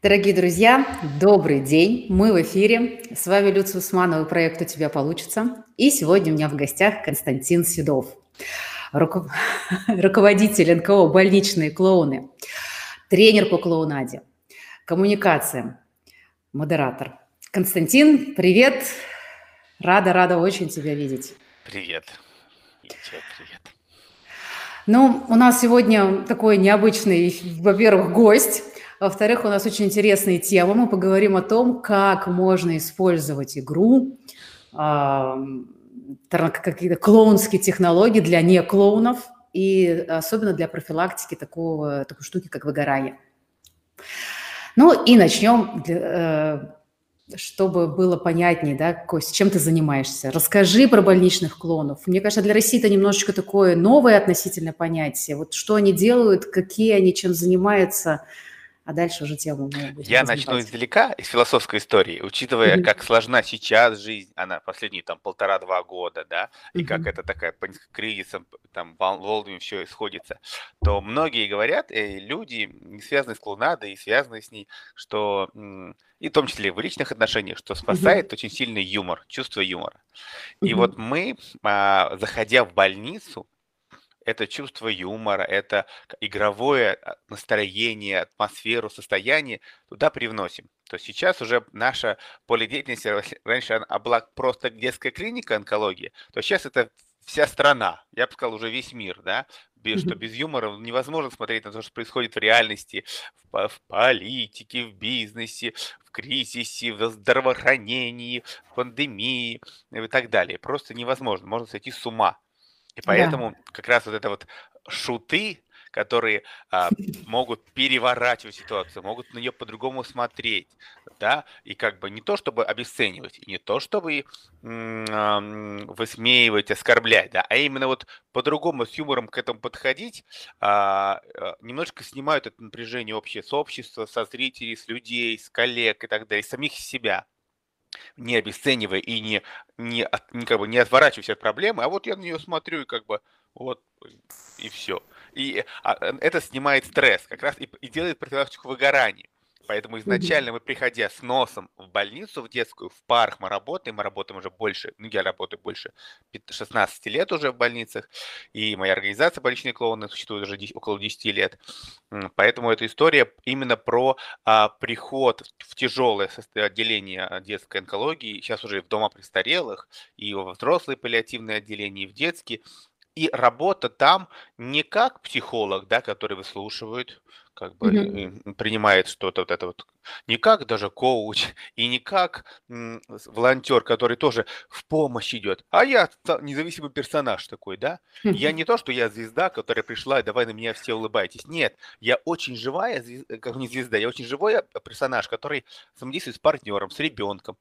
Дорогие друзья, добрый день. Мы в эфире. С вами Люция Усманова, проект «У тебя получится». И сегодня у меня в гостях Константин Седов, руков... руководитель НКО «Больничные клоуны», тренер по клоунаде, коммуникациям, модератор. Константин, привет. Рада, рада очень тебя видеть. Привет. привет. Ну, у нас сегодня такой необычный, во-первых, гость – во-вторых, у нас очень интересные темы. Мы поговорим о том, как можно использовать игру, какие-то клоунские технологии для не клоунов и особенно для профилактики такого, такой штуки, как выгорание. Ну и начнем, э, чтобы было понятнее, да, Кость, чем ты занимаешься. Расскажи про больничных клонов. Мне кажется, для России это немножечко такое новое относительно понятие. Вот что они делают, какие они, чем занимаются – а дальше уже тему мы будем Я начну издалека, из философской истории, учитывая, mm-hmm. как сложна сейчас жизнь, она последние там полтора-два года, да, и mm-hmm. как это такая по кризисам, там, волнами все исходится, то многие говорят, э, люди, не связанные с клоунадой, и связанные с ней, что, и в том числе в личных отношениях, что спасает mm-hmm. очень сильный юмор, чувство юмора. Mm-hmm. И вот мы, а, заходя в больницу, это чувство юмора, это игровое а, настроение, атмосферу, состояние туда привносим. То есть сейчас уже наша поле деятельности, раньше она была просто детская клиника онкологии, то сейчас это вся страна, я бы сказал, уже весь мир, да, без, что без юмора невозможно смотреть на то, что происходит в реальности, в, в политике, в бизнесе, в кризисе, в здравоохранении, в пандемии и так далее. Просто невозможно, можно сойти с ума. И поэтому да. как раз вот это вот шуты, которые а, могут переворачивать ситуацию, могут на нее по-другому смотреть, да, и как бы не то чтобы обесценивать, и не то чтобы высмеивать, оскорблять, да, а именно вот по-другому с юмором к этому подходить, а, а, немножко снимают это напряжение общее с общества, со зрителей, с людей, с коллег и так далее, самих себя не обесценивая и не, не, не, как бы не отворачиваясь от проблемы, а вот я на нее смотрю и как бы вот и все. И а, это снимает стресс как раз и, и делает профилактику выгорания. Поэтому изначально мы, приходя с носом в больницу, в детскую, в парк мы работаем, мы работаем уже больше, ну я работаю больше 16 лет уже в больницах, и моя организация «Больничные клоуны» существует уже 10, около 10 лет. Поэтому эта история именно про а, приход в тяжелое отделение детской онкологии, сейчас уже в дома престарелых, и во взрослые паллиативные отделения, и в детские, и работа там не как психолог, да, который выслушивает, как бы Мгм. принимает что-то вот это вот, не как даже коуч и не как м, волонтер, который тоже в помощь идет, а я независимый персонаж такой, да. Я не то, что я звезда, которая пришла, давай на меня все улыбайтесь. Нет, я очень живая, как не звезда, я очень живой а, персонаж, который взаимодействует с партнером, с ребенком,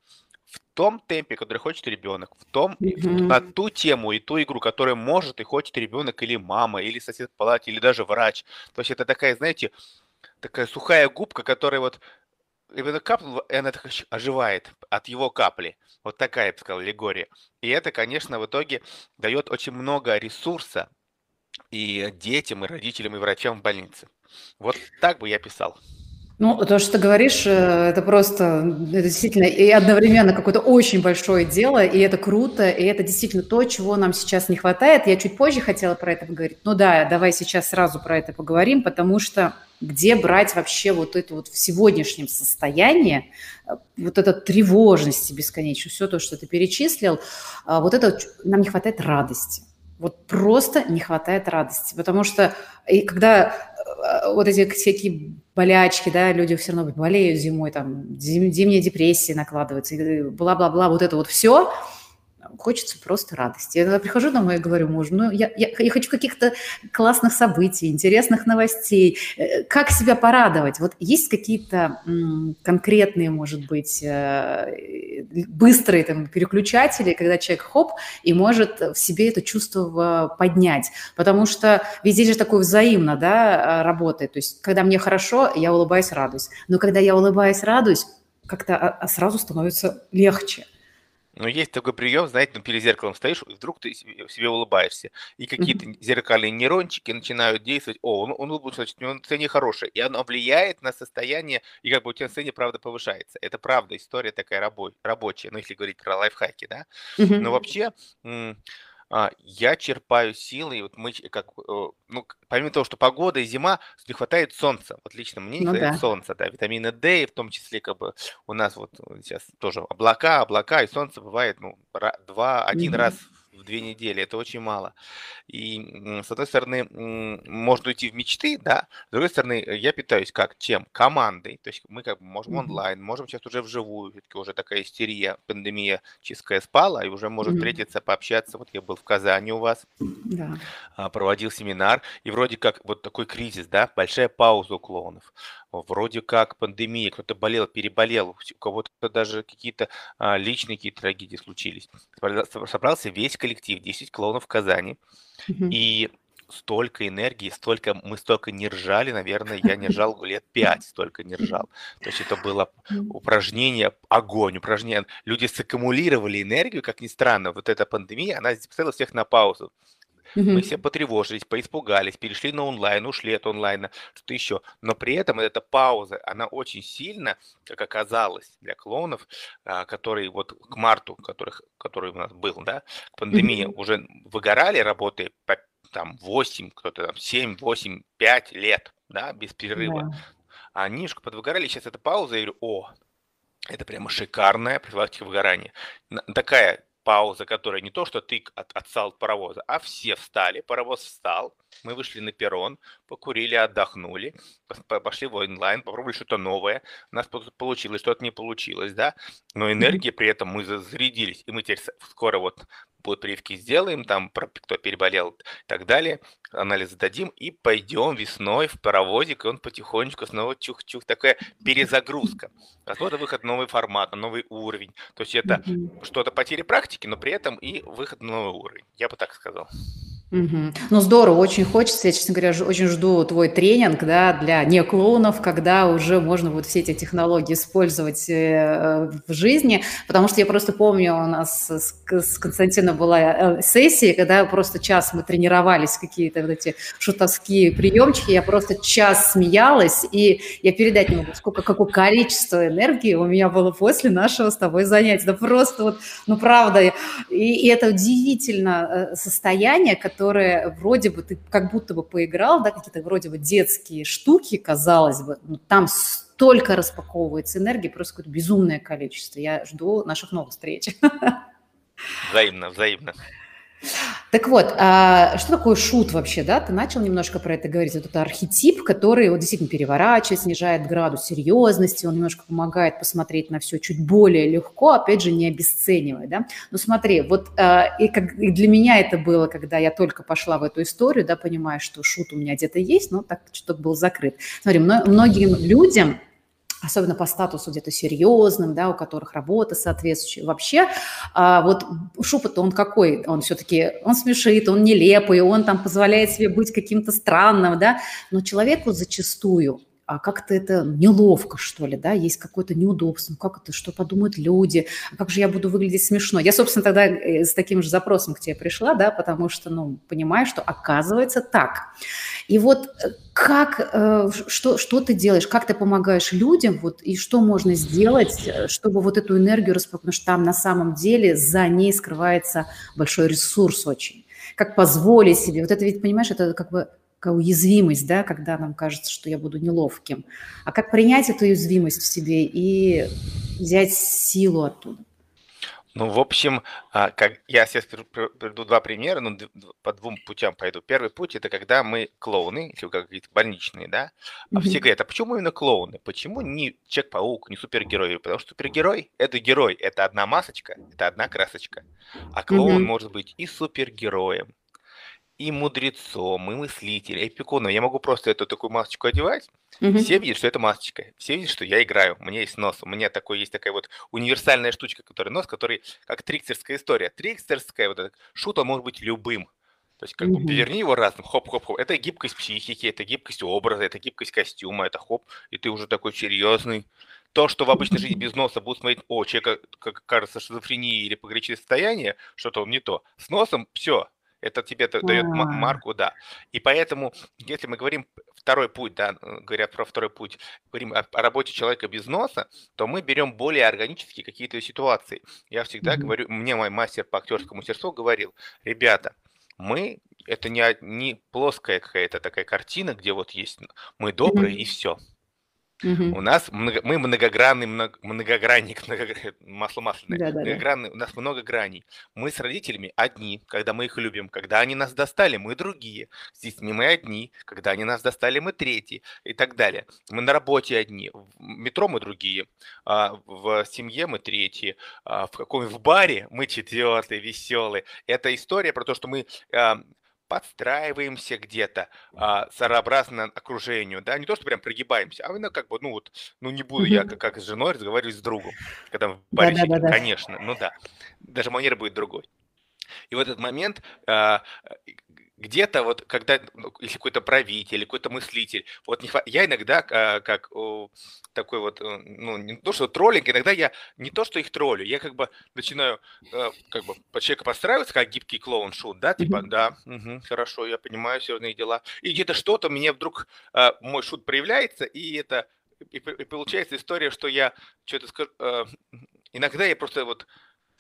том темпе, который хочет ребенок, в том, mm-hmm. на ту тему и ту игру, которую может и хочет ребенок или мама, или сосед в палате, или даже врач. То есть это такая, знаете, такая сухая губка, которая вот именно капнула, и она так оживает от его капли. Вот такая, я бы сказал, аллегория. И это, конечно, в итоге дает очень много ресурса и детям, и родителям, и врачам в больнице. Вот так бы я писал. Ну, то, что ты говоришь, э, это просто, это действительно и одновременно какое-то очень большое дело, и это круто, и это действительно то, чего нам сейчас не хватает. Я чуть позже хотела про это поговорить. Ну да, давай сейчас сразу про это поговорим, потому что где брать вообще вот это вот в сегодняшнем состоянии, э, вот эта тревожность бесконечную, все то, что ты перечислил, а вот это нам не хватает радости. Вот просто не хватает радости, потому что и когда вот эти всякие болячки, да, люди все равно болеют зимой, там, зим, зимняя депрессия накладывается, бла-бла-бла, вот это вот все – хочется просто радости. Я тогда прихожу домой и говорю мужу, ну, я, я, я хочу каких-то классных событий, интересных новостей. Э, как себя порадовать? Вот есть какие-то конкретные, может быть, э, быстрые там, переключатели, когда человек хоп, и может в себе это чувство поднять. Потому что везде же такое взаимно да, работает. То есть, когда мне хорошо, я улыбаюсь, радуюсь. Но когда я улыбаюсь, радуюсь, как-то а, а сразу становится легче. Но есть такой прием, знаете, ну, перед зеркалом стоишь, и вдруг ты себе улыбаешься, и какие-то зеркальные нейрончики начинают действовать, о, он, он улыбнулся, значит, у него настроение хорошее, и оно влияет на состояние, и как бы у тебя настроение, правда, повышается. Это правда, история такая рабо- рабочая, ну, если говорить про лайфхаки, да. Но вообще, я черпаю силы, и вот мы как, э, ну, помимо того, что погода и зима, не хватает солнца. Вот лично мне не Ну хватает да. солнца, да, витамина D, в том числе как бы у нас вот сейчас тоже облака, облака, и солнце бывает, ну, два, один раз в две недели, это очень мало. И с одной стороны, можно уйти в мечты, да, с другой стороны, я питаюсь как? Чем? Командой. То есть мы как бы можем онлайн, можем сейчас уже вживую, все-таки уже такая истерия, пандемия чистая спала, и уже можем mm-hmm. встретиться, пообщаться. Вот я был в Казани у вас, да. А, проводил семинар, и вроде как вот такой кризис, да, большая пауза у клоунов вроде как пандемия, кто-то болел, переболел, у кого-то даже какие-то а, личные какие-то трагедии случились. Собрался весь коллектив, 10 клоунов в Казани, mm-hmm. и столько энергии, столько мы столько не ржали, наверное, я не ржал лет пять, столько не ржал. То есть это было упражнение, огонь, упражнение. Люди саккумулировали энергию, как ни странно, вот эта пандемия, она поставила всех на паузу. Мы все потревожились, поиспугались, перешли на онлайн, ушли от онлайна, что еще. Но при этом эта пауза, она очень сильно, как оказалось, для клоунов, а, которые вот к марту, которых, который у нас был, да, к пандемии, уже выгорали, работая по там 8, кто-то там 7, 8, 5 лет, да, без перерыва. Да. Они немножко подвыгорали, сейчас эта пауза, я говорю, о, это прямо шикарная профилактика выгорания. Такая пауза, которая не то, что ты от, отстал от паровоза, а все встали, паровоз встал, мы вышли на перрон, покурили, отдохнули, пошли в онлайн, попробовали что-то новое, у нас получилось, что-то не получилось, да, но энергия при этом мы зарядились, и мы теперь скоро вот будут прививки сделаем, там, кто переболел и так далее, анализ дадим, и пойдем весной в паровозик, и он потихонечку снова чух-чух, такая перезагрузка. Возможно, выход новый формат, новый уровень. То есть это mm-hmm. что-то потери практики, но при этом и выход на новый уровень. Я бы так сказал. Угу. Ну, здорово, очень хочется. Я, честно говоря, очень жду твой тренинг, да, для не клоунов, когда уже можно вот все эти технологии использовать э, в жизни, потому что я просто помню, у нас с, Константином была э, сессия, когда просто час мы тренировались, какие-то вот эти шутовские приемчики, я просто час смеялась, и я передать не могу, сколько, какое количество энергии у меня было после нашего с тобой занятия. Да просто вот, ну, правда, и, и это удивительно э, состояние, которые вроде бы ты как будто бы поиграл, да, какие-то вроде бы детские штуки, казалось бы, но там столько распаковывается энергии, просто какое-то безумное количество. Я жду наших новых встреч. Взаимно, взаимно. Так вот, а что такое шут вообще, да? Ты начал немножко про это говорить. Вот это архетип, который вот действительно переворачивает, снижает градус серьезности, он немножко помогает посмотреть на все чуть более легко, опять же, не обесценивая, да? Ну смотри, вот а, и, как, и для меня это было, когда я только пошла в эту историю, да, понимая, что шут у меня где-то есть, но так что был закрыт. Смотри, многим людям особенно по статусу где-то серьезным, да, у которых работа соответствующая. Вообще, а, вот Шупа-то он какой? Он все-таки, он смешит, он нелепый, он там позволяет себе быть каким-то странным, да, но человеку зачастую а как-то это неловко, что ли, да, есть какое-то неудобство, ну как это, что подумают люди, а как же я буду выглядеть смешно. Я, собственно, тогда э, с таким же запросом к тебе пришла, да, потому что, ну, понимаю, что оказывается так. И вот э, как, э, что, что ты делаешь, как ты помогаешь людям, вот, и что можно сделать, чтобы вот эту энергию распаковать, потому что там на самом деле за ней скрывается большой ресурс очень. Как позволить себе, вот это ведь, понимаешь, это как бы уязвимость, да, когда нам кажется, что я буду неловким. А как принять эту уязвимость в себе и взять силу оттуда? Ну, в общем, а, как я сейчас приведу два примера, ну, по двум путям пойду. Первый путь это когда мы клоуны, если вы какие-то больничные, да, а все говорят, а почему именно клоуны? Почему не Человек-паук, не супергерой? Потому что супергерой – это герой, это одна масочка, это одна красочка. А клоун может быть и супергероем, и мудрецом, и мыслителем, и эпиконом. Я могу просто эту такую масочку одевать, Мгм. все видят, что это масочка. Все видят, что я играю, у меня есть нос. У меня такой есть такая вот универсальная штучка, который нос, который как трикстерская история. Трикстерская, вот этот шут, он может быть любым. То есть как бы поверни его разным, хоп-хоп-хоп. Это гибкость психики, это гибкость образа, это гибкость костюма, это хоп, и ты уже такой серьезный, То, что в обычной жизни без носа будут смотреть, о, человека, как кажется, шизофрения или пограничное состояние, что-то он не то. С носом все, это тебе дает марку, да. И поэтому, если мы говорим второй путь, да, говоря про второй путь, говорим о, о работе человека без носа, то мы берем более органические какие-то ситуации. Я всегда mm-hmm. говорю, мне мой мастер по актерскому мастерству говорил, ребята, мы это не, не плоская какая-то такая картина, где вот есть мы добрые mm-hmm. и все. Угу. У нас много, мы многогранный, много, многогранник, много, масло масляное, да, да, многогранный, да. у нас много граней. Мы с родителями одни, когда мы их любим, когда они нас достали, мы другие. С детьми мы одни, когда они нас достали, мы третьи и так далее. Мы на работе одни, в метро мы другие, а в семье мы третьи, а в каком в баре мы четвертые, веселые. Это история про то, что мы а, подстраиваемся где-то а, сообразно окружению, да, не то, что прям прогибаемся, а именно как бы, ну вот, ну не буду я как, как с женой разговаривать с другом, когда в баре да, да, да, конечно, ну да, даже манера будет другой. И в этот момент а, где-то вот, когда, ну, если какой-то правитель, какой-то мыслитель, вот не, я иногда, а, как о, такой вот, э, ну, не то, что троллинг, иногда я не то, что их троллю, я как бы начинаю, э, как бы, по человека подстраиваться, как гибкий клоун шут, да, типа, да, угу, хорошо, я понимаю серьезные дела, и где-то что-то, мне вдруг э, мой шут проявляется, и это, и, и получается история, что я что-то скажу, э, иногда я просто вот,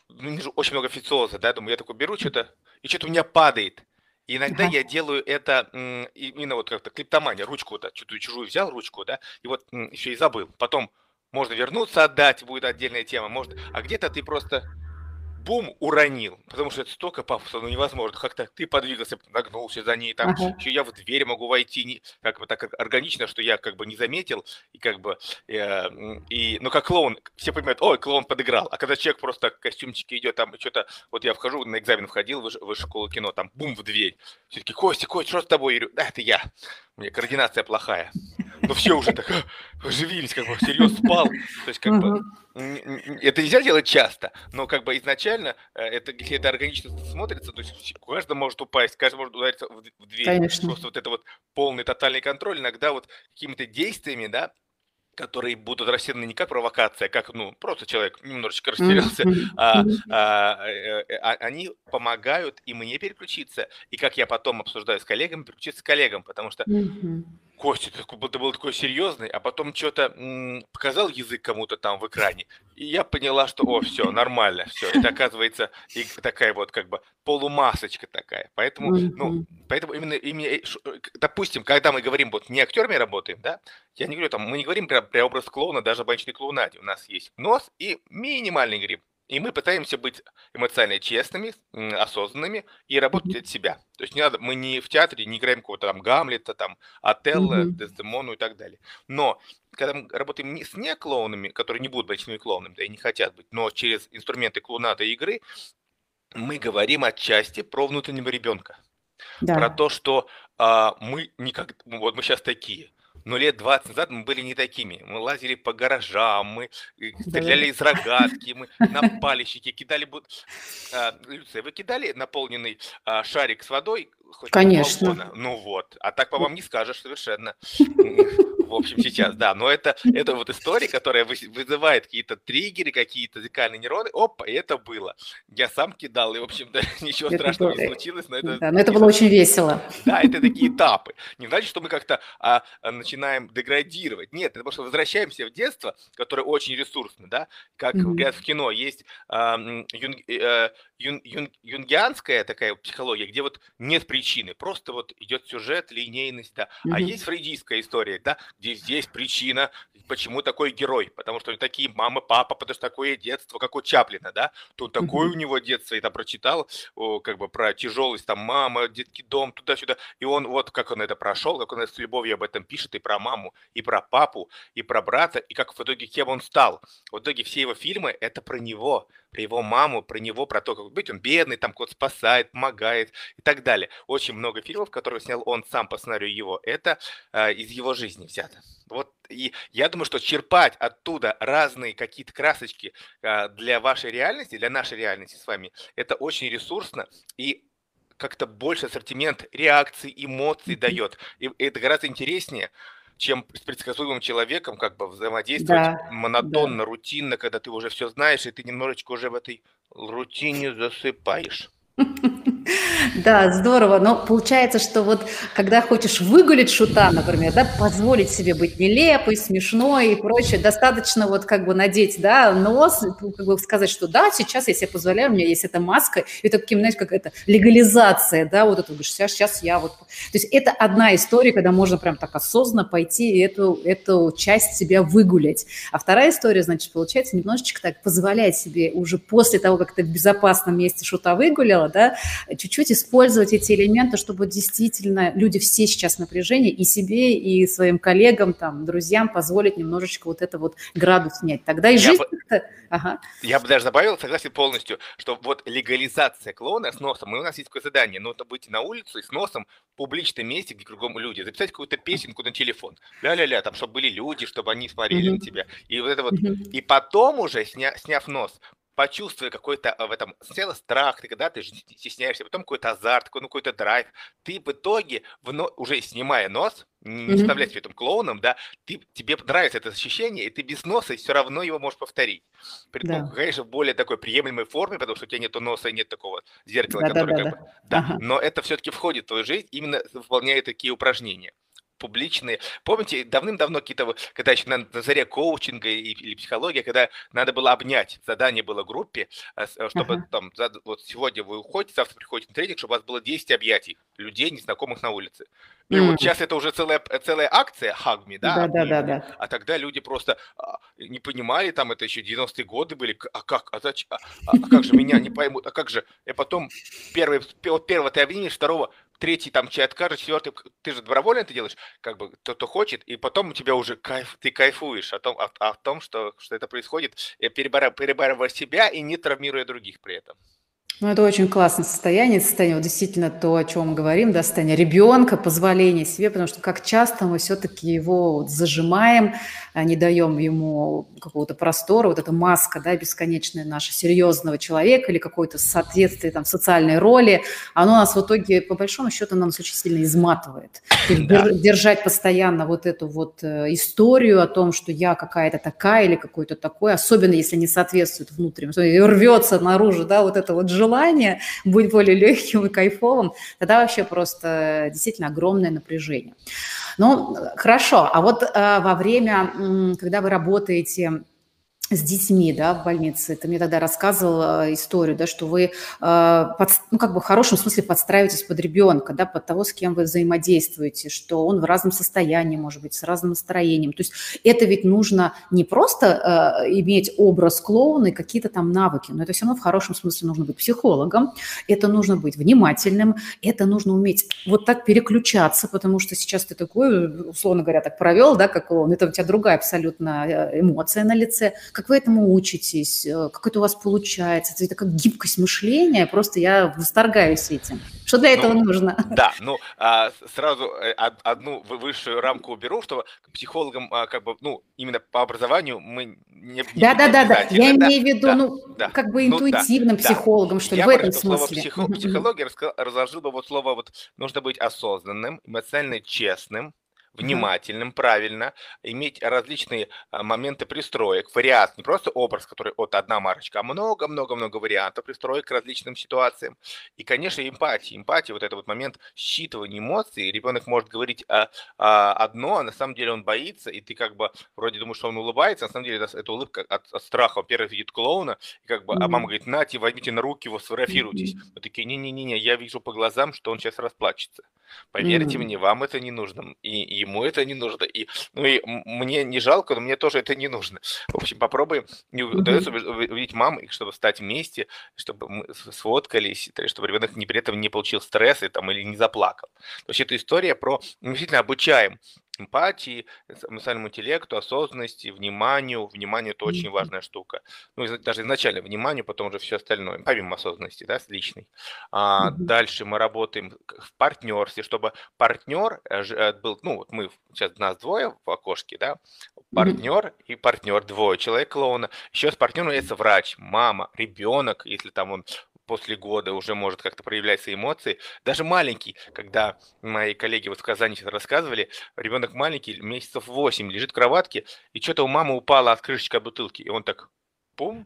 ну, вижу очень много официоза, да, думаю, я такой беру что-то, и что-то у меня падает, иногда ага. я делаю это именно вот как-то клиптомания, ручку, вот, что-то чужую взял, ручку, да, и вот еще и забыл. Потом можно вернуться, отдать, будет отдельная тема, может, а где-то ты просто бум, уронил, потому что это столько пафоса, ну невозможно. Как-то ты подвигался, нагнулся за ней, там ага. еще я в дверь могу войти, не, как бы так органично, что я как бы не заметил, и как бы, э, и, ну как клоун, все понимают, ой, клоун подыграл, а когда человек просто в костюмчике идет, там что-то, вот я вхожу, на экзамен входил в высшую школу кино, там бум в дверь, все таки Костя, Костя, что с тобой? Я говорю, да, это я, у меня координация плохая. Ну все уже так оживились, как бы серьезно спал. То есть как бы это нельзя делать часто, но как бы изначально э, это, если это органично смотрится, то есть каждый может упасть, каждый может удариться в, в дверь. Конечно. Просто вот это вот полный тотальный контроль иногда вот какими-то действиями, да, которые будут рассчитаны не как провокация, а как, ну, просто человек немножечко растерялся, а, а, э, а, они помогают и мне переключиться, и как я потом обсуждаю с коллегами, переключиться с коллегам, потому что Костя, ты ты был такой серьезный, а потом что-то показал язык кому-то там в экране, и я поняла, что, о, все, нормально, все. Это оказывается и такая вот как бы полумасочка такая. Поэтому, ну, поэтому именно, именно, э, э, допустим, когда мы говорим, вот не актерами работаем, да, я не говорю там, мы не говорим про, про образ клоуна, даже в больничной клоунаде. У нас есть нос и минимальный грим. И мы пытаемся быть эмоционально честными, осознанными и работать от себя. То есть не надо, мы не в театре не играем какого-то там Гамлета, там Отелло, mm-hmm. Дездемону и так далее. Но когда мы работаем не с не клоунами, которые не будут большими клоунами, да и не хотят быть, но через инструменты клоунада и игры, мы говорим отчасти про внутреннего ребенка. Да. Про то, что а, мы никак, вот мы сейчас такие, но лет 20 назад мы были не такими. Мы лазили по гаражам, мы э, стреляли из рогатки, мы на палищики кидали... А, Люция, вы кидали наполненный а, шарик с водой? Конечно. Ну вот. А так по вам не скажешь совершенно в общем, сейчас, да. Но это, это вот история, которая вызывает какие-то триггеры, какие-то зеркальные нейроны. Опа, это было. Я сам кидал, и, в общем-то, ничего это страшного было... не случилось. Но это, да, но это было очень весело. Да, это такие этапы. Не значит, что мы как-то а, начинаем деградировать. Нет, это просто возвращаемся в детство, которое очень ресурсно, да. Как mm-hmm. говорят в кино, есть а, юнг, а, юн, юн, юнгианская такая психология, где вот нет причины, просто вот идет сюжет, линейность, да. Mm-hmm. А есть фрейдистская история, да, где здесь причина, почему такой герой, потому что такие мама, папа, потому что такое детство, как у Чаплина, да, то такое у него детство, и там прочитал, о, как бы про тяжелость, там мама, детский дом, туда-сюда, и он вот как он это прошел, как он с любовью об этом пишет, и про маму, и про папу, и про брата, и как в итоге кем он стал. В итоге все его фильмы это про него, про его маму, про него, про то, как быть он бедный, там кот спасает, помогает и так далее. Очень много фильмов, которые снял он сам по сценарию его, это э, из его жизни взято. Вот и я думаю, что черпать оттуда разные какие-то красочки э, для вашей реальности, для нашей реальности с вами, это очень ресурсно и как-то больше ассортимент реакций, эмоций дает. И это гораздо интереснее, чем с предсказуемым человеком как бы взаимодействовать Да, монотонно, да. рутинно, когда ты уже все знаешь, и ты немножечко уже в этой рутине засыпаешь. Да, здорово. Но получается, что вот когда хочешь выгулить шута, например, да, позволить себе быть нелепой, смешной и прочее, достаточно вот как бы надеть, да, нос, как бы сказать, что да, сейчас я себе позволяю, у меня есть эта маска, и это таким, знаете, какая-то легализация, да, вот это, говоришь, сейчас, сейчас я вот... То есть это одна история, когда можно прям так осознанно пойти и эту, эту часть себя выгулять. А вторая история, значит, получается, немножечко так позволять себе уже после того, как ты в безопасном месте шута выгуляла, да, чуть-чуть использовать эти элементы, чтобы действительно люди все сейчас в напряжении и себе, и своим коллегам, там, друзьям позволить немножечко вот это вот градус снять. Тогда и жизнь я бы, ага. я бы даже добавил, согласен полностью, что вот легализация клоуна с носом, и у нас есть такое задание, нужно выйти на улицу и с носом в публичном месте, где кругом люди, записать какую-то песенку на телефон, ля-ля-ля, там, чтобы были люди, чтобы они смотрели mm-hmm. на тебя. И вот это вот, mm-hmm. и потом уже, сня, сняв нос, почувствуя какой-то э, в этом сначала страх, ты когда ты стесняешься, потом какой-то азарт, какой, ну, какой-то драйв, ты в итоге, в, уже снимая нос, не, mm-hmm. вставлять себя этим клоуном, да, ты, тебе нравится это ощущение, и ты без носа все равно его можешь повторить. При, да. ну, конечно, в более такой приемлемой форме, потому что у тебя нет носа и нет такого зеркала, да, которое да, да, как да. бы... Да, ага. но это все-таки входит в твою жизнь, именно выполняя такие упражнения публичные. Помните, давным-давно какие-то, когда еще на, на заре коучинга и, или психология, когда надо было обнять, задание было группе, э, э, чтобы uh-huh. там, вот сегодня вы уходите, завтра приходите на тренинг, чтобы у вас было 10 объятий людей, незнакомых на улице. И mm. вот сейчас это уже целая, целая акция Хагми, да? Да, да, да, да. А тогда люди просто а, не понимали, там это еще 90-е годы были, а как, а, зачем, а, а как же меня не поймут, а как же, и потом первый, первого ты обвинишь, второго третий там чей откажет, четвертый, ты же добровольно это делаешь, как бы кто-то хочет, и потом у тебя уже кайф, ты кайфуешь о том, о, о том что, что это происходит, перебарывая, перебарывая себя и не травмируя других при этом. Ну, это очень классное состояние, состояние, вот действительно то, о чем мы говорим, да, состояние ребенка, позволение себе, потому что как часто мы все-таки его вот зажимаем, а не даем ему какого-то простора, вот эта маска, да, бесконечная наша серьезного человека или какое-то соответствие там социальной роли, оно нас в итоге, по большому счету, нас очень сильно изматывает. Да. Держать постоянно вот эту вот э, историю о том, что я какая-то такая или какой-то такой, особенно если не соответствует внутреннему, рвется наружу, да, вот это вот желание желание быть более легким и кайфовым, тогда вообще просто действительно огромное напряжение. Ну, хорошо, а вот э, во время, когда вы работаете с детьми, да, в больнице. Ты мне тогда рассказывал э, историю, да, что вы, э, под, ну, как бы в хорошем смысле подстраиваетесь под ребенка, да, под того, с кем вы взаимодействуете, что он в разном состоянии, может быть, с разным настроением. То есть это ведь нужно не просто э, иметь образ клоуна и какие-то там навыки, но это все равно в хорошем смысле нужно быть психологом, это нужно быть внимательным, это нужно уметь вот так переключаться, потому что сейчас ты такой, условно говоря, так провел, да, как клоун, это у тебя другая абсолютно э, эмоция на лице, как вы этому учитесь, э, как это у вас получается, это как гибкость мышления, просто я восторгаюсь этим. Что для этого ну, нужно? Да, ну, а, сразу э, одну высшую рамку уберу, что психологам, а, как бы, ну, именно по образованию мы не... Да, не да, да, да, я да, имею в виду, да, ну, да, как бы интуитивным ну, да, психологом, что ли, в этом смысле. Слово психо- психология разложил бы вот слово, вот, нужно быть осознанным, эмоционально честным, внимательным, правильно, иметь различные а, моменты пристроек, вариант, не просто образ, который от одна марочка, а много-много-много вариантов пристроек к различным ситуациям. И, конечно, эмпатия. Эмпатия, вот это вот момент считывания эмоций. Ребенок может говорить а, а, одно, а на самом деле он боится, и ты как бы вроде думаешь, что он улыбается, а на самом деле это, это улыбка от, от страха. Первый видит клоуна, и как бы, а мама говорит, нате, возьмите на руки его, сфотографируйтесь. Мы такие, не-не-не, я вижу по глазам, что он сейчас расплачется. Поверьте mm-hmm. мне, вам это не нужно, и, и ему это не нужно, и, ну и мне не жалко, но мне тоже это не нужно. В общем, попробуем, не удается увидеть мам, чтобы стать вместе, чтобы мы сфоткались, чтобы ребенок не при этом не получил стресс там, или не заплакал. То есть это история про, мы действительно обучаем эмпатии, эмоциональному интеллекту, осознанности, вниманию. Внимание – это очень важная штука. Ну, даже изначально вниманию, потом уже все остальное, помимо осознанности, да, с личной. А, дальше мы работаем в партнерстве, чтобы партнер э, э, был, ну, вот мы сейчас нас двое в окошке, да, партнер и партнер, двое человек клоуна. Еще с партнером является врач, мама, ребенок, если там он после года уже может как-то проявлять свои эмоции. Даже маленький, когда мои коллеги вот в Казани сейчас рассказывали, ребенок маленький, месяцев 8, лежит в кроватке, и что-то у мамы упала от крышечка бутылки, и он так, пум,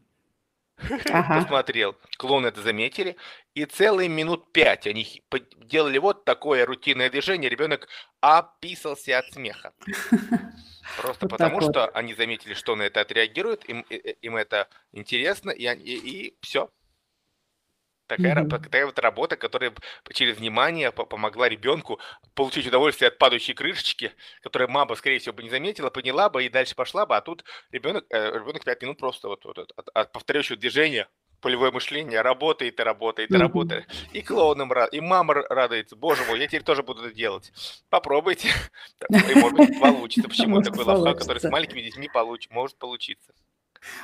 ага. посмотрел. Клоуны это заметили, и целые минут пять они делали вот такое рутинное движение, ребенок описался от смеха. Просто вот потому, что вот. они заметили, что на это отреагирует, им, им это интересно, и, и, и все. Такая, mm-hmm. такая вот работа, которая через внимание помогла ребенку получить удовольствие от падающей крышечки, которую мама, скорее всего, бы не заметила, поняла бы и дальше пошла бы, а тут ребенок, э, ребенок 5 минут просто вот, вот, от, от повторяющего движения полевое мышление работает и работает и mm-hmm. работает. И клоунам рад, и мама радуется. Боже мой, я теперь тоже буду это делать. Попробуйте. И может быть получится. Почему такой лайфхак, который с маленькими детьми может получиться?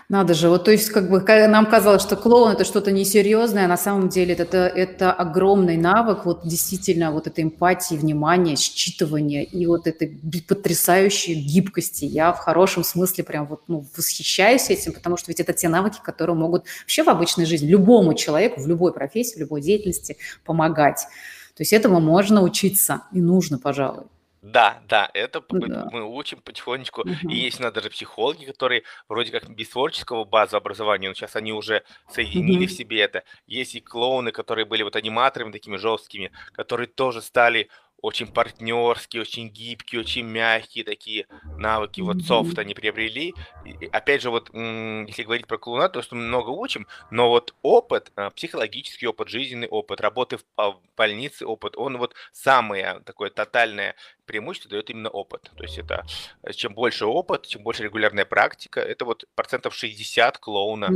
Надо же, вот то есть как бы нам казалось, что клоун это что-то несерьезное, а на самом деле это, это огромный навык, вот действительно вот этой эмпатии, внимания, считывания и вот этой потрясающей гибкости. Я в хорошем смысле прям вот ну, восхищаюсь этим, потому что ведь это те навыки, которые могут вообще в обычной жизни любому человеку в любой профессии, в любой деятельности помогать. То есть этому можно учиться и нужно, пожалуй. Да, да, это Да. мы учим потихонечку. И есть у нас даже психологи, которые вроде как без творческого базы образования, но сейчас они уже соединили в себе это. Есть и клоуны, которые были вот аниматорами такими жесткими, которые тоже стали очень партнерские, очень гибкие, очень мягкие такие навыки, вот софт они приобрели. И, опять же, вот если говорить про клоуна, то что мы много учим, но вот опыт, а, психологический опыт, жизненный опыт, работы в больнице опыт, он вот самое такое тотальное преимущество дает именно опыт. То есть это э, чем больше опыт, чем больше регулярная практика, это вот процентов 60 клоуна,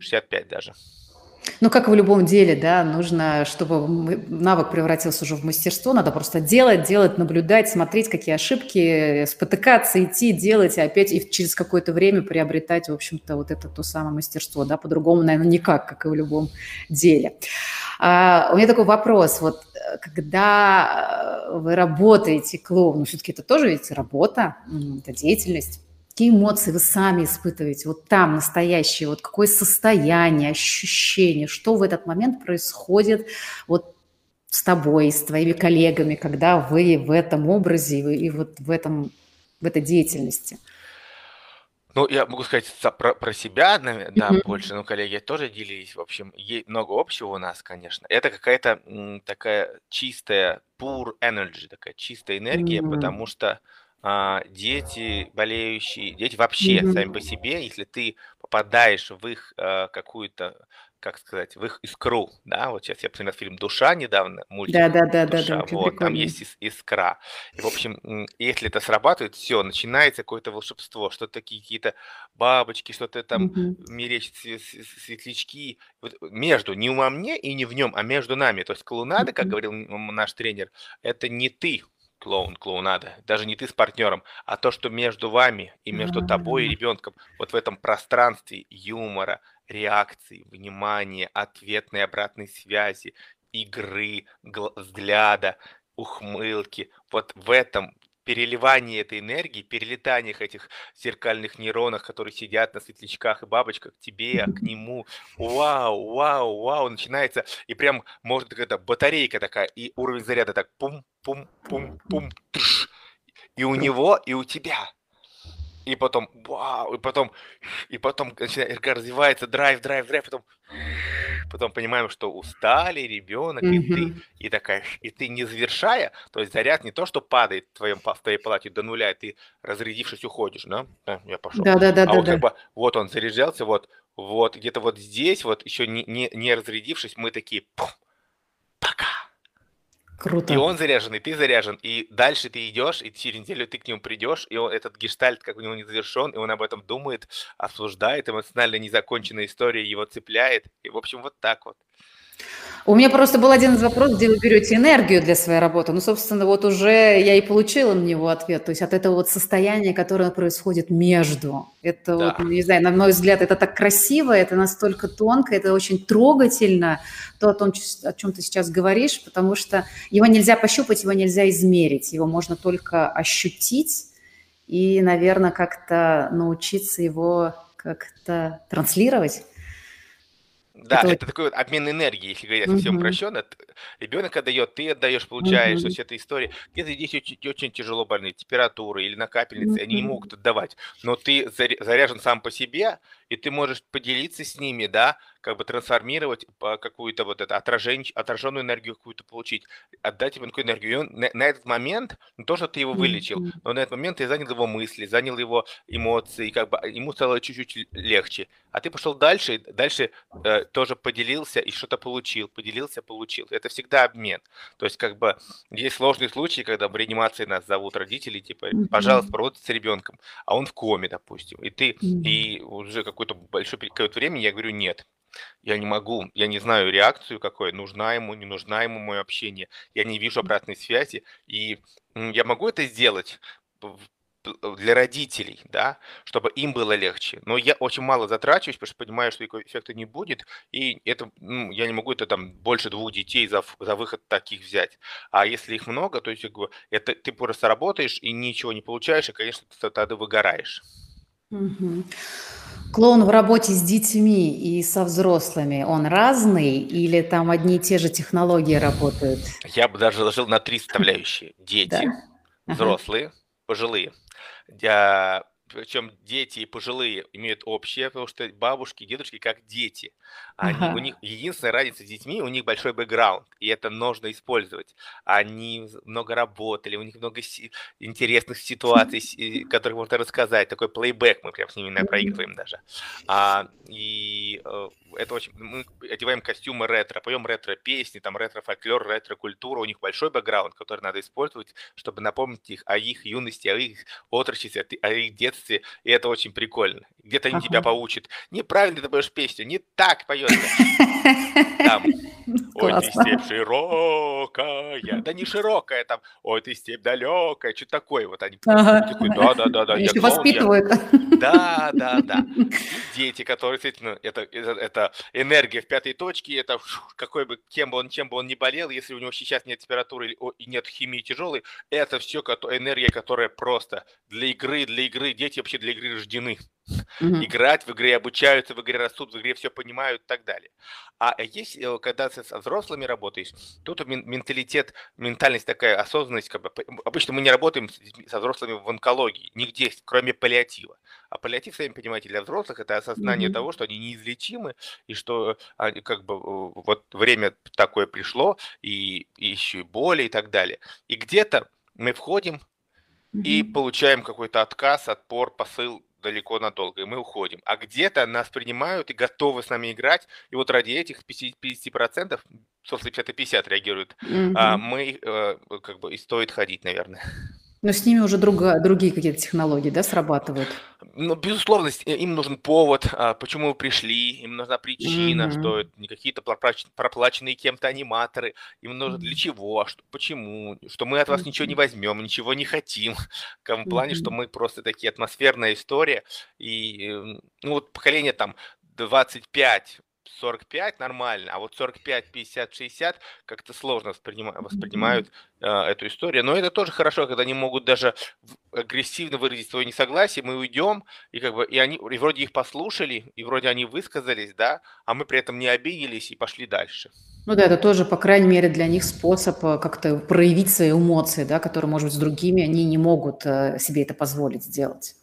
65 даже. Ну, как в любом деле, да, нужно, чтобы навык превратился уже в мастерство, надо просто делать, делать, наблюдать, смотреть, какие ошибки, спотыкаться, идти, делать, и опять и через какое-то время приобретать, в общем-то, вот это то самое мастерство, да, по-другому, наверное, никак, как и в любом деле. А, у меня такой вопрос, вот когда вы работаете клоуном, все-таки это тоже ведь работа, это деятельность, какие эмоции вы сами испытываете, вот там настоящее, вот какое состояние, ощущение, что в этот момент происходит вот с тобой, с твоими коллегами, когда вы в этом образе и вот в, этом, в этой деятельности? Ну, я могу сказать про, про себя, наверное, да, mm-hmm. больше, но коллеги тоже делились. В общем, есть много общего у нас, конечно. Это какая-то такая чистая, pure energy, такая чистая энергия, mm-hmm. потому что дети болеющие, дети вообще mm-hmm. сами по себе, если ты попадаешь в их а, какую-то, как сказать, в их искру, да, вот сейчас я посмотрел фильм «Душа» недавно, мультик да, да, да, «Душа», да, да, вот, там есть ис- искра. И, в общем, если это срабатывает, все, начинается какое-то волшебство, что-то такие какие-то бабочки, что-то там mm-hmm. мерещит светлячки. Вот между, не во мне и не в нем, а между нами. То есть клоунада, mm-hmm. как говорил наш тренер, это не ты, клоун, клоунада, даже не ты с партнером, а то, что между вами и между тобой и ребенком, вот в этом пространстве юмора, реакции, внимания, ответной обратной связи, игры, взгляда, ухмылки, вот в этом переливание этой энергии, перелетаниях этих зеркальных нейронов, которые сидят на светлячках и бабочках, к тебе, к нему, вау, вау, вау, начинается, и прям может какая-то батарейка такая, и уровень заряда так пум-пум-пум-пум, и у него, и у тебя. И потом, вау, и потом, и потом начинает, развивается драйв, драйв, драйв, потом потом понимаем, что устали ребенок, mm-hmm. и ты, и такая, и ты не завершая, то есть заряд не то, что падает в, твоем, в твоей палате до нуля, и ты, разрядившись, уходишь, да? да я пошел. Да, да, да. А да, вот да. как бы, вот он заряжался, вот, вот, где-то вот здесь, вот, еще не, не, не разрядившись, мы такие, пока. Круто. И он заряжен, и ты заряжен, и дальше ты идешь, и через неделю ты к нему придешь, и он, этот гештальт как у него не завершен, и он об этом думает, обсуждает, эмоционально незаконченная история его цепляет, и в общем вот так вот. У меня просто был один из вопросов, где вы берете энергию для своей работы. Ну, собственно, вот уже я и получила на него ответ. То есть от этого вот состояния, которое происходит между. Это да. вот, ну, не знаю, на мой взгляд, это так красиво, это настолько тонко, это очень трогательно, то, о том, о чем ты сейчас говоришь, потому что его нельзя пощупать, его нельзя измерить, его можно только ощутить и, наверное, как-то научиться его как-то транслировать. Да, это, это такой вот обмен энергией, если говорить совсем упрощенно. Ребенок отдает, ты отдаешь, получаешь. Угу. То есть эта история. Где-то здесь очень, очень тяжело больные, температуры или накапельницы, угу. они не могут отдавать. Но ты заряжен сам по себе, и ты можешь поделиться с ними, да, как бы трансформировать какую-то вот это отражение, отраженную энергию какую-то получить, отдать ему такую энергию. И он на, на этот момент, не то, что ты его вылечил, но на этот момент ты занял его мысли, занял его эмоции, как бы ему стало чуть-чуть легче. А ты пошел дальше, дальше э, тоже поделился и что-то получил, поделился, получил. Это всегда обмен. То есть как бы есть сложные случаи, когда в реанимации нас зовут родители, типа, пожалуйста, поработайте с ребенком, а он в коме, допустим, и ты, и уже какой-то большой период времени я говорю нет, я не могу, я не знаю реакцию какой, нужна ему, не нужна ему мое общение, я не вижу обратной связи, и я могу это сделать для родителей, да, чтобы им было легче. Но я очень мало затрачиваюсь, потому что понимаю, что эффекта не будет, и это, ну, я не могу это там больше двух детей за, за выход таких взять. А если их много, то есть это ты просто работаешь и ничего не получаешь, и, конечно, ты тогда выгораешь. Угу. Клоун в работе с детьми и со взрослыми, он разный или там одни и те же технологии работают? Я бы даже ложил на три составляющие. Дети, взрослые, пожилые. Я причем дети и пожилые имеют общее, потому что бабушки, дедушки как дети. Они, ага. У них единственная разница с детьми, у них большой бэкграунд, и это нужно использовать. Они много работали, у них много си- интересных ситуаций, которых можно рассказать. Такой плейбэк мы прям с ними проигрываем даже. А, и э, это очень... Мы одеваем костюмы ретро, поем ретро-песни, там ретро-фольклор, ретро-культура. У них большой бэкграунд, который надо использовать, чтобы напомнить их о их юности, о их отрочестве, о их детстве. И это очень прикольно. Где-то они ага. тебя поучат. Неправильно ты поешь песню, не так поешь. Там, ой, ты степь широкая. Да не широкая там, ой, ты степь далекая. Что такое? Вот они ага. такой, да, да, да, да. Я воспитывают. Да, да, да. Дети, которые, действительно, это, это, это энергия в пятой точке, это какой бы, кем бы он, чем бы он ни болел, если у него сейчас нет температуры и нет химии тяжелой, это все энергия, которая просто для игры, для игры, дети вообще для игры рождены. Играть в игре, обучаются в игре, растут в игре, все понимают и так далее. А есть, э, когда ты со взрослыми работаешь, тут менталитет, ментальность такая, осознанность, как бы, обычно мы не работаем со взрослыми в онкологии, нигде, кроме паллиатива. А паллиатив, сами понимаете, для взрослых это осознание Мгм. того, что они неизлечимы, и что они как бы вот время такое пришло, и, и еще и боли и так далее. И где-то мы входим и получаем какой-то отказ, отпор, посыл далеко надолго, и мы уходим. А где-то нас принимают и готовы с нами играть, и вот ради этих 50%, собственно, 50 50 реагируют, mm-hmm. а, мы э, как бы и стоит ходить, наверное. Но с ними уже друга, другие какие-то технологии, да, срабатывают? Ну, безусловно, им нужен повод, а, почему вы пришли, им нужна причина, mm-hmm. что это не какие-то проплаченные кем-то аниматоры, им нужно для чего, что, почему, что мы от вас mm-hmm. ничего не возьмем, ничего не хотим, в том плане, mm-hmm. что мы просто такие атмосферная история, и, ну, вот поколение там 25 45 нормально, а вот 45, 50, 60 как-то сложно воспринимают, воспринимают э, эту историю. Но это тоже хорошо, когда они могут даже агрессивно выразить свое несогласие, мы уйдем, и как бы и они и вроде их послушали, и вроде они высказались, да, а мы при этом не обиделись и пошли дальше. Ну да, это тоже, по крайней мере, для них способ э, как-то проявить свои эмоции, да, которые, может быть, с другими они не могут э, себе это позволить сделать.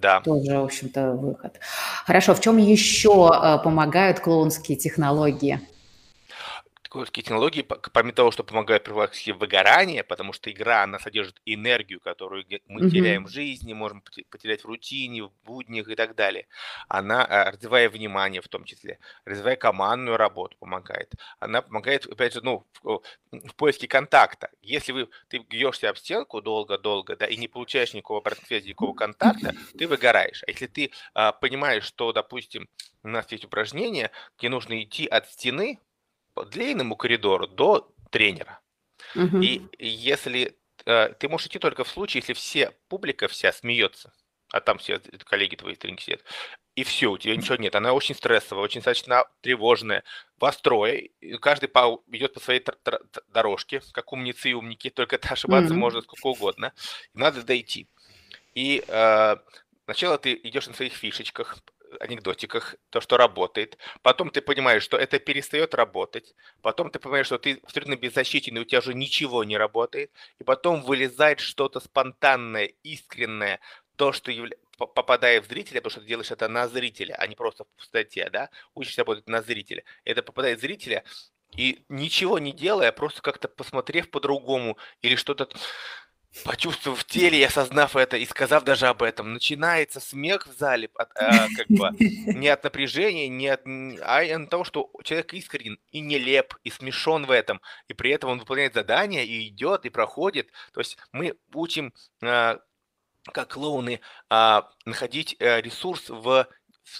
Да. Тоже, в общем-то, выход. Хорошо, в чем еще э, помогают клоунские технологии? Классические технологии, помимо того, что помогают профилактике выгорания, потому что игра, она содержит энергию, которую мы mm-hmm. теряем в жизни, можем потерять в рутине, в буднях и так далее. Она, э, развивая внимание в том числе, развивая командную работу помогает. Она помогает, опять же, ну, в, в поиске контакта. Если вы, ты бьешься об стенку долго-долго, да, и не получаешь никакого обратной связи, никакого контакта, ты выгораешь. А если ты а, понимаешь, что, допустим, у нас есть упражнение, где нужно идти от стены по длинному коридору до тренера. Угу. И если э, ты можешь идти только в случае, если все публика вся смеется, а там все коллеги твои тренинги сидят, и все, у тебя ничего нет. Она очень стрессовая, очень достаточно тревожная. Вас трое, каждый по, идет по своей дорожке, как умницы и умники, только это ошибаться mm-hmm. можно сколько угодно. И надо дойти. И э, сначала ты идешь на своих фишечках, анекдотиках, то, что работает. Потом ты понимаешь, что это перестает работать. Потом ты понимаешь, что ты абсолютно беззащитен, и у тебя уже ничего не работает. И потом вылезает что-то спонтанное, искреннее, то, что явля... попадает в зрителя, потому что ты делаешь это на зрителя, а не просто в пустоте, да, учишься работать на зрителя. Это попадает в зрителя, и ничего не делая, просто как-то посмотрев по-другому или что-то почувствовав в теле и осознав это, и сказав даже об этом, начинается смех в зале, от, а, как бы не от напряжения, не от, а от того, что человек искренен и нелеп, и смешон в этом, и при этом он выполняет задание, и идет, и проходит. То есть мы учим, а, как клоуны, а, находить а, ресурс в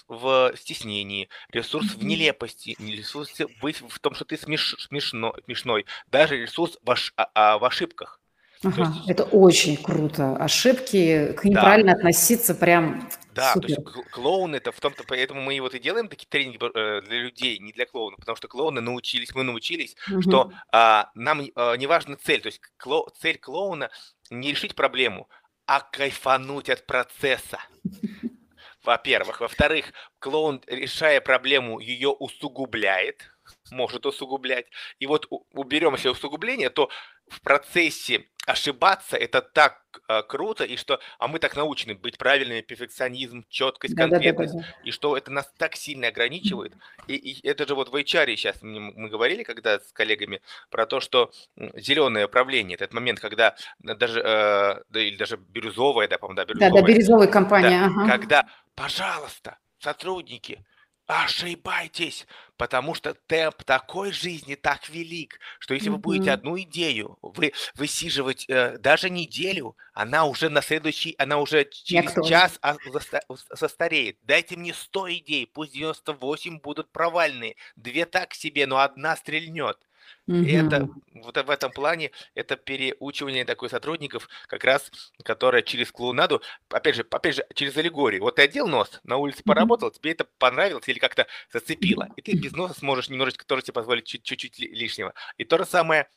в стеснении, ресурс в нелепости, ресурс в том, что ты смеш, смешно, смешной, даже ресурс в, ош, а, а, в ошибках. Ага, есть, это очень круто. Ошибки, к ним да. правильно относиться прям да, супер. то есть клоун это в том-то, поэтому мы вот и делаем такие тренинги э, для людей, не для клоунов, потому что клоуны научились, мы научились, угу. что а, нам а, не важна цель, то есть кло, цель клоуна не решить проблему, а кайфануть от процесса. Во-первых. Во-вторых, клоун, решая проблему, ее усугубляет, может усугублять. И вот уберем все усугубление, то в процессе ошибаться это так э, круто, и что, а мы так научены быть правильными, перфекционизм, четкость, конкретность, да, да, да, и что это нас так сильно ограничивает. И, и это же вот в HR сейчас мы говорили, когда с коллегами, про то, что зеленое управление, этот момент, когда даже, э, да, или даже бирюзовая, да, по-моему, да, бирюзовая. Да, да, бирюзовая компания. Да, ага. Когда, пожалуйста, сотрудники, ошибайтесь, потому что темп такой жизни так велик, что если вы будете одну идею вы высиживать э, даже неделю, она уже на следующий, она уже через час а, застареет. Дайте мне 100 идей, пусть 98 будут провальные, две так себе, но одна стрельнет. И это вот в этом плане это переучивание такой сотрудников, как раз, которое через клоунаду, опять же, опять же, через аллегорию. Вот ты одел нос, на улице поработал, тебе это понравилось или как-то зацепило, и ты без носа сможешь немножечко тоже тебе позволить чуть-чуть лишнего. И то же самое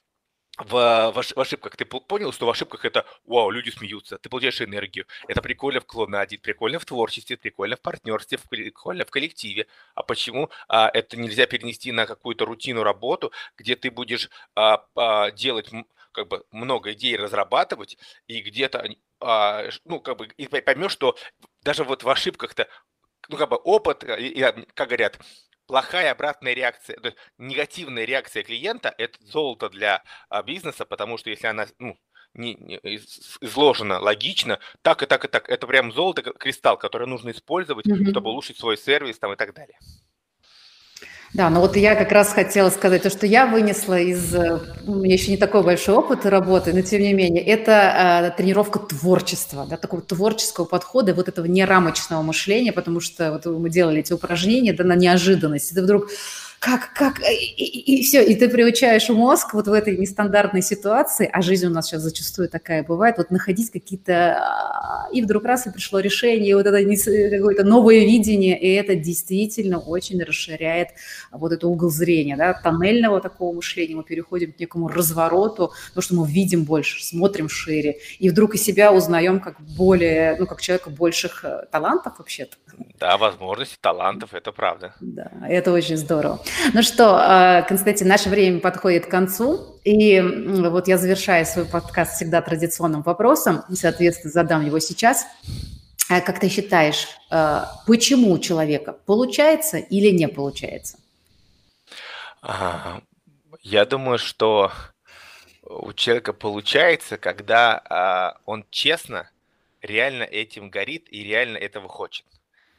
в, в, в ошибках. Ты понял, что в ошибках это вау, люди смеются, ты получаешь энергию. Это прикольно в клоунаде, прикольно в творчестве, прикольно в партнерстве, прикольно в коллективе. А почему а, это нельзя перенести на какую-то рутину работу, где ты будешь а, а, делать как бы много идей разрабатывать и где-то а, ну как бы и поймешь, что даже вот в ошибках-то ну как бы опыт, и, и, как говорят, плохая обратная реакция, то есть негативная реакция клиента – это золото для а, бизнеса, потому что если она ну, не, не, изложена логично, так и так и так, это прям золото, кристалл, который нужно использовать, mm-hmm. чтобы улучшить свой сервис там, и так далее. Да, ну вот я как раз хотела сказать, то, что я вынесла из... Э, у меня еще не такой большой опыт работы, но тем не менее, это э, тренировка творчества, да, такого творческого подхода, вот этого нерамочного мышления, потому что вот мы делали эти упражнения да, на неожиданность, ты вдруг как, как, и, и, и все, и ты приучаешь мозг вот в этой нестандартной ситуации, а жизнь у нас сейчас зачастую такая бывает, вот находить какие-то, а, и вдруг раз и пришло решение, вот это какое-то новое видение, и это действительно очень расширяет вот этот угол зрения, да, тоннельного такого мышления, мы переходим к некому развороту, потому что мы видим больше, смотрим шире, и вдруг и себя узнаем как более, ну, как человека больших э, талантов вообще-то. Да, возможности, талантов, это правда. Да, это очень здорово. Ну что, а, Константин, наше время подходит к концу. И вот я завершаю свой подкаст всегда традиционным вопросом, и, соответственно, задам его сейчас. А как ты считаешь, а, почему у человека получается или не получается? Я думаю, что у человека получается, когда он честно, реально этим горит и реально этого хочет.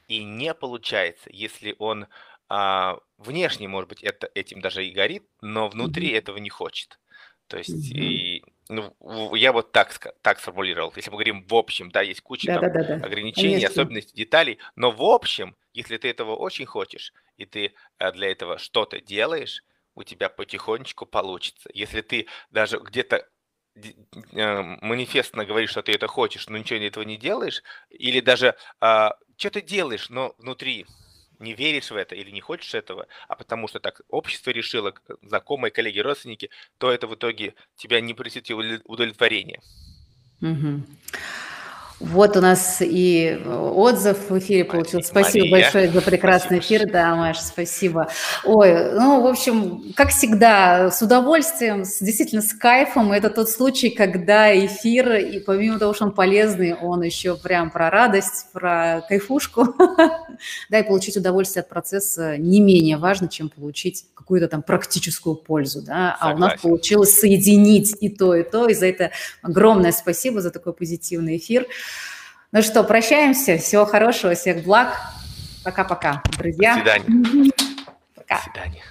И не получается, если он а, внешне, может быть, это, этим даже и горит, но внутри mm-hmm. этого не хочет. То есть, mm-hmm. и, ну, я вот так, так сформулировал. Если мы говорим в общем, да, есть куча да, там, да, да, да. ограничений, Конечно. особенностей, деталей, но в общем, если ты этого очень хочешь, и ты э, для этого что-то делаешь, у тебя потихонечку получится. Если ты даже где-то э, манифестно говоришь, что ты это хочешь, но ничего этого не делаешь, или даже а, что ты делаешь, но внутри не веришь в это или не хочешь этого, а потому что так общество решило, знакомые, коллеги, родственники, то это в итоге тебя не принесет удовлетворение. Угу. Вот у нас и отзыв в эфире получился. Спасибо Мария. большое за прекрасный спасибо. эфир. Да, Маш, спасибо. Ой, ну, в общем, как всегда, с удовольствием, с, действительно с кайфом. Это тот случай, когда эфир, и помимо того, что он полезный, он еще прям про радость, про кайфушку. Да, и получить удовольствие от процесса не менее важно, чем получить какую-то там практическую пользу. Да? А у нас получилось соединить и то, и то. И за это огромное спасибо за такой позитивный эфир. Ну что, прощаемся. Всего хорошего, всех благ. Пока-пока, друзья. До свидания. Пока. До свидания.